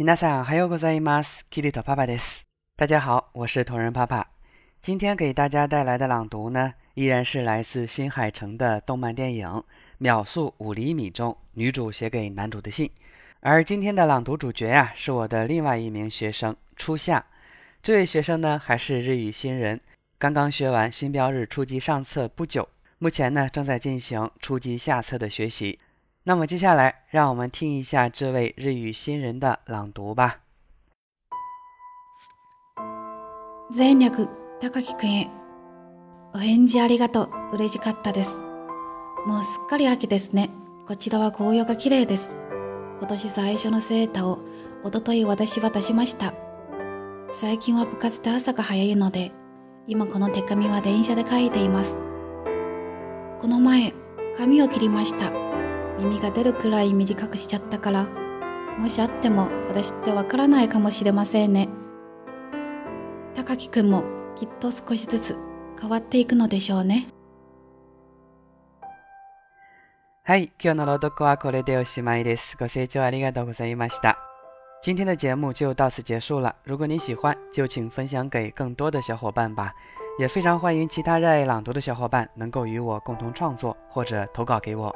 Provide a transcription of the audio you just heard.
皆さん、还有ございます。キリトパパです。大家好，我是同人爸爸。今天给大家带来的朗读呢，依然是来自新海诚的动漫电影《秒速五厘米》中女主写给男主的信。而今天的朗读主角呀、是我的另外一名学生初夏。这位学生呢，还是日语新人，刚刚学完新标日初级上册不久，目前呢正在进行初级下册的学习。 那么接下来，让我们听一下这位日语新人的朗读吧。全略高木くんへ。お返事ありがとう。嬉しかったです。もうすっかり秋ですね。こちらは紅葉が綺麗です。今年最初のセーターを一昨日私は出しました。最近は部活で朝が早いので今この手紙は電車で書いています。この前髪を切りました。耳が出るくらい短くしちゃったからもしあっても私ってわからないかもしれませんね高木くんもきっと少しずつ変わっていくのでしょうね。はい、今日の朗読はこれでおしまいです。ご清聴ありがとうございました。今天的节目就到此结束了。如果你喜欢，就请分享给更多的小伙伴吧。也非常欢迎其他热爱朗读的小伙伴能够与我共同创作或者投稿给我。